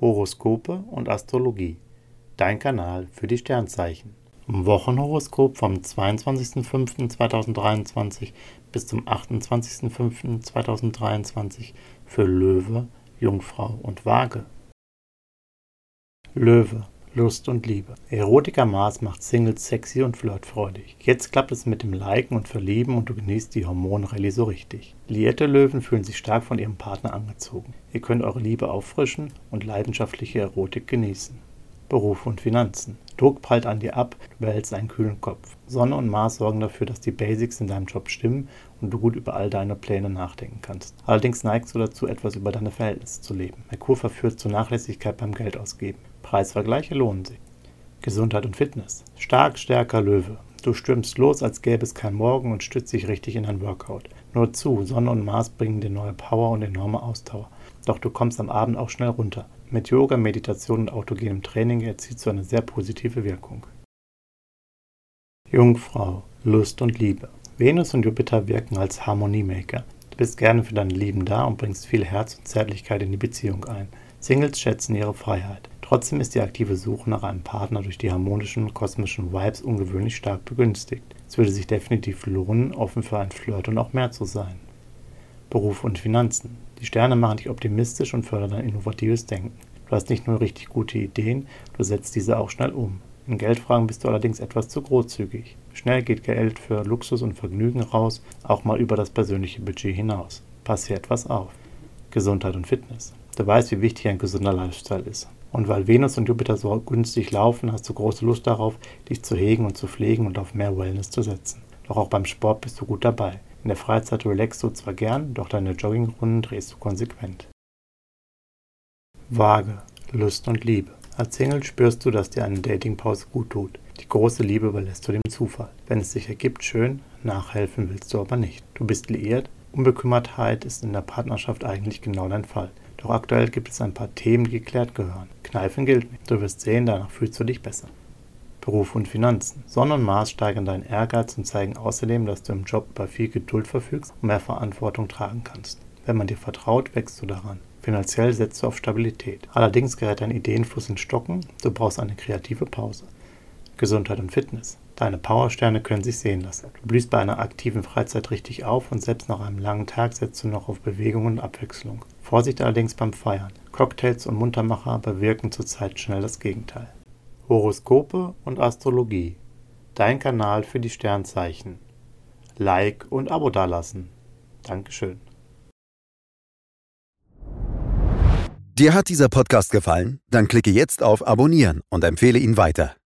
Horoskope und Astrologie. Dein Kanal für die Sternzeichen. Wochenhoroskop vom 22.05.2023 bis zum 28.05.2023 für Löwe, Jungfrau und Waage. Löwe Lust und Liebe. Erotiker Mars macht Singles sexy und flirtfreudig. Jetzt klappt es mit dem Liken und Verlieben und du genießt die Hormonrallye so richtig. Liierte Löwen fühlen sich stark von ihrem Partner angezogen. Ihr könnt eure Liebe auffrischen und leidenschaftliche Erotik genießen. Beruf und Finanzen. Druck prallt an dir ab, du behältst einen kühlen Kopf. Sonne und Mars sorgen dafür, dass die Basics in deinem Job stimmen und du gut über all deine Pläne nachdenken kannst. Allerdings neigst du dazu, etwas über deine Verhältnisse zu leben. Merkur verführt zur Nachlässigkeit beim Geldausgeben. Preisvergleiche lohnen sich. Gesundheit und Fitness. Stark, stärker Löwe. Du stürmst los, als gäbe es kein Morgen und stützt dich richtig in ein Workout. Nur zu, Sonne und Mars bringen dir neue Power und enorme Ausdauer. Doch du kommst am Abend auch schnell runter. Mit Yoga, Meditation und autogenem Training erzielst du eine sehr positive Wirkung. Jungfrau, Lust und Liebe. Venus und Jupiter wirken als Harmoniemaker. Du bist gerne für deine Lieben da und bringst viel Herz und Zärtlichkeit in die Beziehung ein. Singles schätzen ihre Freiheit. Trotzdem ist die aktive Suche nach einem Partner durch die harmonischen kosmischen Vibes ungewöhnlich stark begünstigt. Es würde sich definitiv lohnen, offen für ein Flirt und auch mehr zu sein. Beruf und Finanzen. Die Sterne machen dich optimistisch und fördern dein innovatives Denken. Du hast nicht nur richtig gute Ideen, du setzt diese auch schnell um. In Geldfragen bist du allerdings etwas zu großzügig. Schnell geht Geld für Luxus und Vergnügen raus, auch mal über das persönliche Budget hinaus. Pass hier etwas auf. Gesundheit und Fitness. Du weißt, wie wichtig ein gesunder Lifestyle ist. Und weil Venus und Jupiter so günstig laufen, hast du große Lust darauf, dich zu hegen und zu pflegen und auf mehr Wellness zu setzen. Doch auch beim Sport bist du gut dabei. In der Freizeit relaxst du zwar gern, doch deine Joggingrunden drehst du konsequent. Waage, Lust und Liebe. Als Single spürst du, dass dir eine Datingpause gut tut. Die große Liebe überlässt du dem Zufall. Wenn es sich ergibt, schön, nachhelfen willst du aber nicht. Du bist liiert, Unbekümmertheit ist in der Partnerschaft eigentlich genau dein Fall. Doch aktuell gibt es ein paar Themen, die geklärt gehören. Kneifen gilt nicht. Du wirst sehen, danach fühlst du dich besser. Beruf und Finanzen. Sonne und Mars steigern deinen Ehrgeiz und zeigen außerdem, dass du im Job über viel Geduld verfügst und mehr Verantwortung tragen kannst. Wenn man dir vertraut, wächst du daran. Finanziell setzt du auf Stabilität. Allerdings gerät dein Ideenfluss in Stocken, du brauchst eine kreative Pause. Gesundheit und Fitness. Deine Powersterne können sich sehen lassen. Du blühst bei einer aktiven Freizeit richtig auf und selbst nach einem langen Tag setzt du noch auf Bewegung und Abwechslung. Vorsicht allerdings beim Feiern. Cocktails und Muntermacher bewirken zurzeit schnell das Gegenteil. Horoskope und Astrologie. Dein Kanal für die Sternzeichen. Like und Abo dalassen. Dankeschön. Dir hat dieser Podcast gefallen? Dann klicke jetzt auf Abonnieren und empfehle ihn weiter.